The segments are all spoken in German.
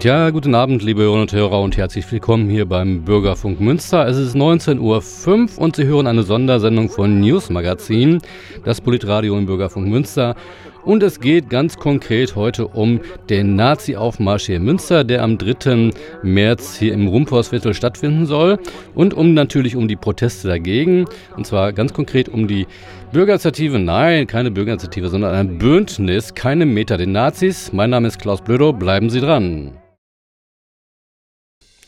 Tja, guten Abend, liebe Hörerinnen und Hörer und herzlich willkommen hier beim Bürgerfunk Münster. Es ist 19.05 Uhr und Sie hören eine Sondersendung von News Magazin, das Politradio im Bürgerfunk Münster. Und es geht ganz konkret heute um den Nazi-Aufmarsch hier in Münster, der am 3. März hier im Rumpforsviertel stattfinden soll. Und um natürlich um die Proteste dagegen. Und zwar ganz konkret um die Bürgerinitiative, nein, keine Bürgerinitiative, sondern ein Bündnis, keine Meter den Nazis. Mein Name ist Klaus Blödo, bleiben Sie dran.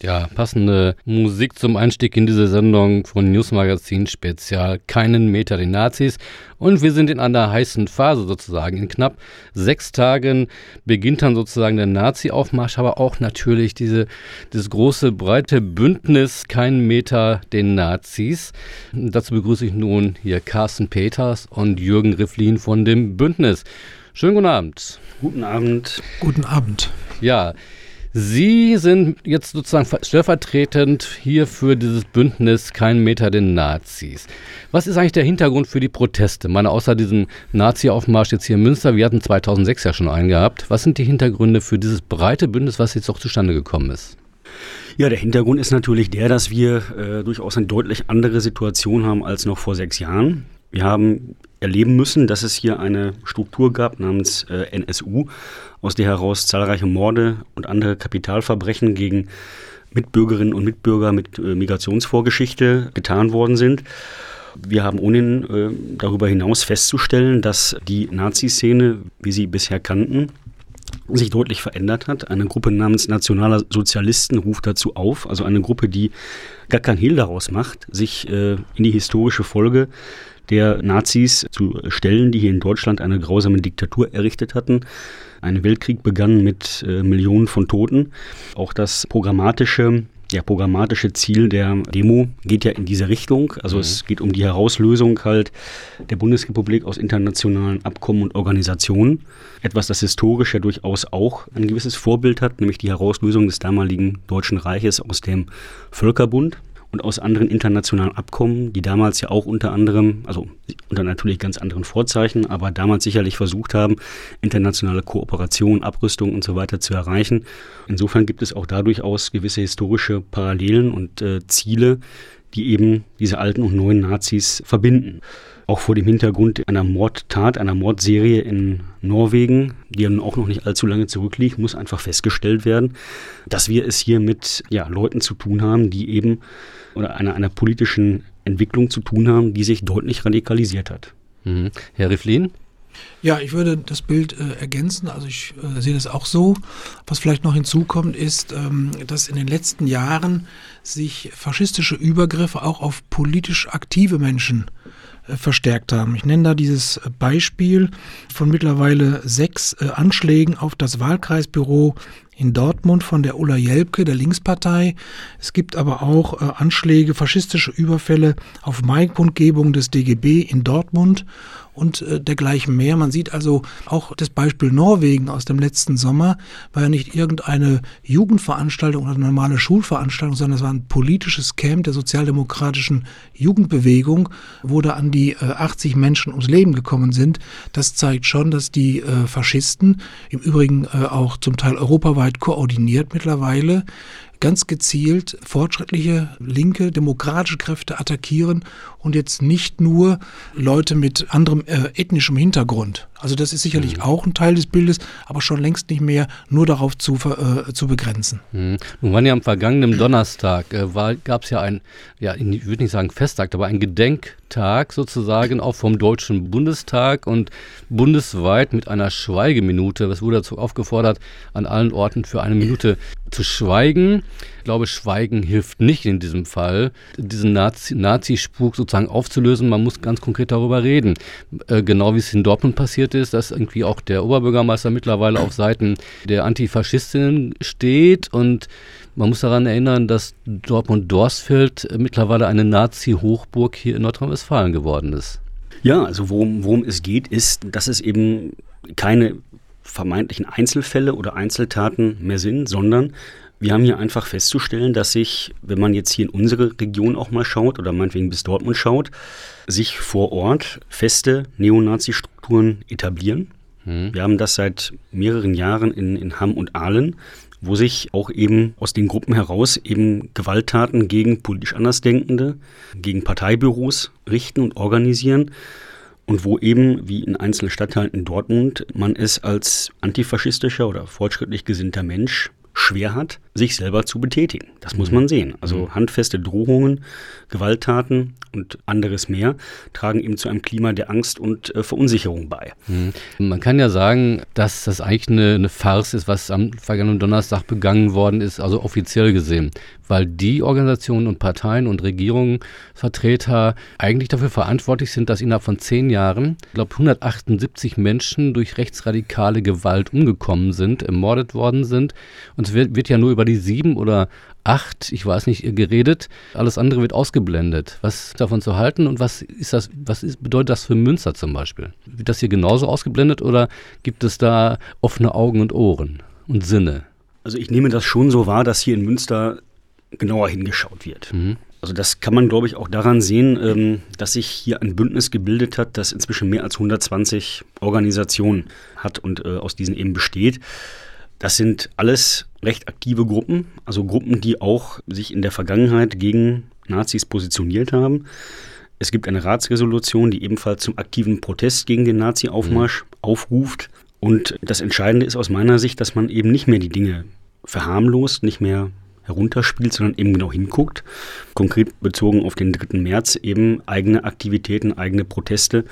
Ja, passende Musik zum Einstieg in diese Sendung von News Magazin Spezial. Keinen Meter den Nazis. Und wir sind in einer heißen Phase sozusagen. In knapp sechs Tagen beginnt dann sozusagen der Nazi-Aufmarsch, aber auch natürlich diese, dieses große, breite Bündnis Keinen Meter den Nazis. Dazu begrüße ich nun hier Carsten Peters und Jürgen Rifflin von dem Bündnis. Schönen guten Abend. Guten Abend. Guten Abend. Ja, Sie sind jetzt sozusagen stellvertretend hier für dieses Bündnis Kein Meter den Nazis. Was ist eigentlich der Hintergrund für die Proteste? Ich meine, außer diesem Nazi-Aufmarsch jetzt hier in Münster, wir hatten 2006 ja schon einen gehabt. Was sind die Hintergründe für dieses breite Bündnis, was jetzt auch zustande gekommen ist? Ja, der Hintergrund ist natürlich der, dass wir äh, durchaus eine deutlich andere Situation haben als noch vor sechs Jahren. Wir haben erleben müssen, dass es hier eine Struktur gab namens äh, NSU, aus der heraus zahlreiche Morde und andere Kapitalverbrechen gegen Mitbürgerinnen und Mitbürger mit äh, Migrationsvorgeschichte getan worden sind. Wir haben ohnehin äh, darüber hinaus festzustellen, dass die Nazi-Szene, wie sie bisher kannten, sich deutlich verändert hat. Eine Gruppe namens Nationaler Sozialisten ruft dazu auf, also eine Gruppe, die gar kein Hehl daraus macht, sich äh, in die historische Folge der Nazis zu stellen, die hier in Deutschland eine grausame Diktatur errichtet hatten. Ein Weltkrieg begann mit äh, Millionen von Toten. Auch das programmatische der programmatische Ziel der Demo geht ja in diese Richtung. Also mhm. es geht um die Herauslösung halt der Bundesrepublik aus internationalen Abkommen und Organisationen. Etwas, das historisch ja durchaus auch ein gewisses Vorbild hat, nämlich die Herauslösung des damaligen Deutschen Reiches aus dem Völkerbund und aus anderen internationalen Abkommen, die damals ja auch unter anderem, also unter natürlich ganz anderen Vorzeichen, aber damals sicherlich versucht haben, internationale Kooperation, Abrüstung und so weiter zu erreichen. Insofern gibt es auch da durchaus gewisse historische Parallelen und äh, Ziele, die eben diese alten und neuen Nazis verbinden. Auch vor dem Hintergrund einer Mordtat, einer Mordserie in Norwegen, die ja nun auch noch nicht allzu lange zurückliegt, muss einfach festgestellt werden, dass wir es hier mit ja, Leuten zu tun haben, die eben oder einer, einer politischen Entwicklung zu tun haben, die sich deutlich radikalisiert hat. Mhm. Herr Riflin? Ja, ich würde das Bild äh, ergänzen. Also ich äh, sehe das auch so. Was vielleicht noch hinzukommt, ist, ähm, dass in den letzten Jahren sich faschistische Übergriffe auch auf politisch aktive Menschen äh, verstärkt haben. Ich nenne da dieses Beispiel von mittlerweile sechs äh, Anschlägen auf das Wahlkreisbüro in Dortmund von der Ulla Jelpke, der Linkspartei. Es gibt aber auch äh, Anschläge, faschistische Überfälle auf Maikundgebung des DGB in Dortmund und äh, dergleichen mehr. Man sieht also auch das Beispiel Norwegen aus dem letzten Sommer war ja nicht irgendeine Jugendveranstaltung oder eine normale Schulveranstaltung, sondern es war ein politisches Camp der sozialdemokratischen Jugendbewegung, wo da an die äh, 80 Menschen ums Leben gekommen sind. Das zeigt schon, dass die äh, Faschisten, im Übrigen äh, auch zum Teil europaweit koordiniert mittlerweile, ganz gezielt fortschrittliche, linke, demokratische Kräfte attackieren und jetzt nicht nur Leute mit anderem äh, ethnischem Hintergrund. Also das ist sicherlich mhm. auch ein Teil des Bildes, aber schon längst nicht mehr nur darauf zu, äh, zu begrenzen. Mhm. Nun waren ja am vergangenen Donnerstag, äh, gab es ja ein, ja, ich würde nicht sagen Festtag, aber ein Gedenktag sozusagen auch vom Deutschen Bundestag und bundesweit mit einer Schweigeminute. Es wurde dazu aufgefordert, an allen Orten für eine Minute zu schweigen. Ich glaube, Schweigen hilft nicht in diesem Fall, diesen Nazi, Nazi-Spuk sozusagen aufzulösen. Man muss ganz konkret darüber reden. Äh, genau wie es in Dortmund passiert ist, dass irgendwie auch der Oberbürgermeister mittlerweile auf Seiten der Antifaschistinnen steht und man muss daran erinnern, dass Dortmund-Dorsfeld mittlerweile eine Nazi-Hochburg hier in Nordrhein-Westfalen geworden ist. Ja, also worum, worum es geht, ist, dass es eben keine vermeintlichen Einzelfälle oder Einzeltaten mehr sind, sondern wir haben hier einfach festzustellen, dass sich, wenn man jetzt hier in unsere Region auch mal schaut oder meinetwegen bis Dortmund schaut, sich vor Ort feste Neonazi-Strukturen etablieren. Mhm. Wir haben das seit mehreren Jahren in, in Hamm und Aalen, wo sich auch eben aus den Gruppen heraus eben Gewalttaten gegen politisch Andersdenkende, gegen Parteibüros richten und organisieren und wo eben, wie in einzelnen Stadtteilen in Dortmund, man es als antifaschistischer oder fortschrittlich gesinnter Mensch schwer hat, sich selber zu betätigen. Das muss man sehen. Also mhm. handfeste Drohungen, Gewalttaten und anderes mehr tragen eben zu einem Klima der Angst und äh, Verunsicherung bei. Mhm. Man kann ja sagen, dass das eigentlich eine, eine Farce ist, was am vergangenen Donnerstag begangen worden ist, also offiziell gesehen weil die Organisationen und Parteien und Regierungsvertreter eigentlich dafür verantwortlich sind, dass innerhalb von zehn Jahren, ich glaube, 178 Menschen durch rechtsradikale Gewalt umgekommen sind, ermordet worden sind. Und es wird, wird ja nur über die sieben oder acht, ich weiß nicht, geredet. Alles andere wird ausgeblendet. Was davon zu halten und was ist das, was ist, bedeutet das für Münster zum Beispiel? Wird das hier genauso ausgeblendet oder gibt es da offene Augen und Ohren und Sinne? Also ich nehme das schon so wahr, dass hier in Münster genauer hingeschaut wird. Mhm. Also das kann man, glaube ich, auch daran sehen, ähm, dass sich hier ein Bündnis gebildet hat, das inzwischen mehr als 120 Organisationen hat und äh, aus diesen eben besteht. Das sind alles recht aktive Gruppen, also Gruppen, die auch sich in der Vergangenheit gegen Nazis positioniert haben. Es gibt eine Ratsresolution, die ebenfalls zum aktiven Protest gegen den Nazi-Aufmarsch mhm. aufruft. Und das Entscheidende ist aus meiner Sicht, dass man eben nicht mehr die Dinge verharmlost, nicht mehr herunterspielt, sondern eben genau hinguckt. Konkret bezogen auf den 3. März eben eigene Aktivitäten, eigene Proteste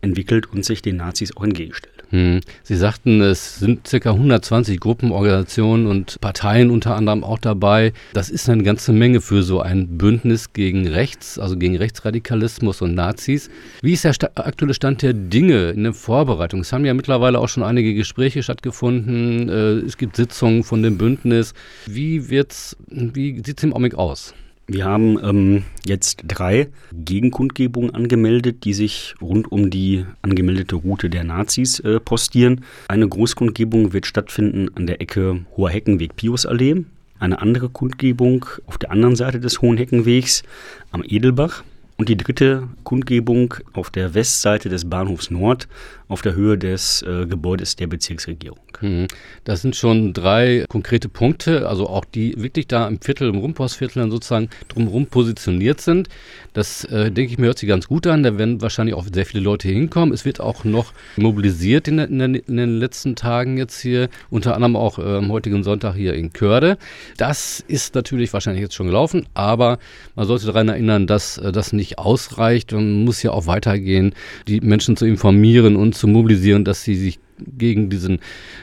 entwickelt und sich den Nazis auch entgegenstellt. Hm. Sie sagten, es sind ca. 120 Gruppen, Organisationen und Parteien unter anderem auch dabei. Das ist eine ganze Menge für so ein Bündnis gegen Rechts, also gegen Rechtsradikalismus und Nazis. Wie ist der aktuelle Stand der Dinge in der Vorbereitung? Es haben ja mittlerweile auch schon einige Gespräche stattgefunden. Äh, es gibt Sitzungen von dem Bündnis. Wie, wird's, wie sieht es im Augenblick aus? Wir haben ähm, jetzt drei Gegenkundgebungen angemeldet, die sich rund um die angemeldete Route der Nazis äh, postieren. Eine Großkundgebung wird stattfinden an der Ecke Hoher Heckenweg Piusallee. Eine andere Kundgebung auf der anderen Seite des Hohen Heckenwegs am Edelbach. Und die dritte Kundgebung auf der Westseite des Bahnhofs Nord auf der Höhe des äh, Gebäudes der Bezirksregierung. Mhm. Das sind schon drei konkrete Punkte, also auch die wirklich da im Viertel, im Rumpostviertel dann sozusagen drumherum positioniert sind. Das, äh, denke ich mir, hört sich ganz gut an. Da werden wahrscheinlich auch sehr viele Leute hinkommen. Es wird auch noch mobilisiert in, in, in den letzten Tagen jetzt hier, unter anderem auch äh, am heutigen Sonntag hier in Körde. Das ist natürlich wahrscheinlich jetzt schon gelaufen, aber man sollte daran erinnern, dass äh, das nicht ausreicht. Man muss ja auch weitergehen, die Menschen zu informieren und zu mobilisieren, dass sie sich gegen diesen,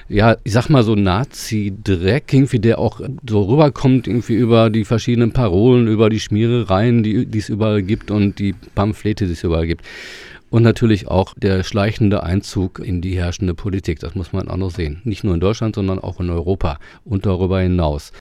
ja, ich sag mal so Nazi-Dreck, irgendwie, der auch so rüberkommt, irgendwie über die verschiedenen Parolen, über die Schmierereien, die, es überall gibt und die Pamphlete, die es überall gibt. Und natürlich auch der schleichende Einzug in die herrschende Politik. Das muss man auch noch sehen. Nicht nur in Deutschland, sondern auch in Europa und darüber hinaus.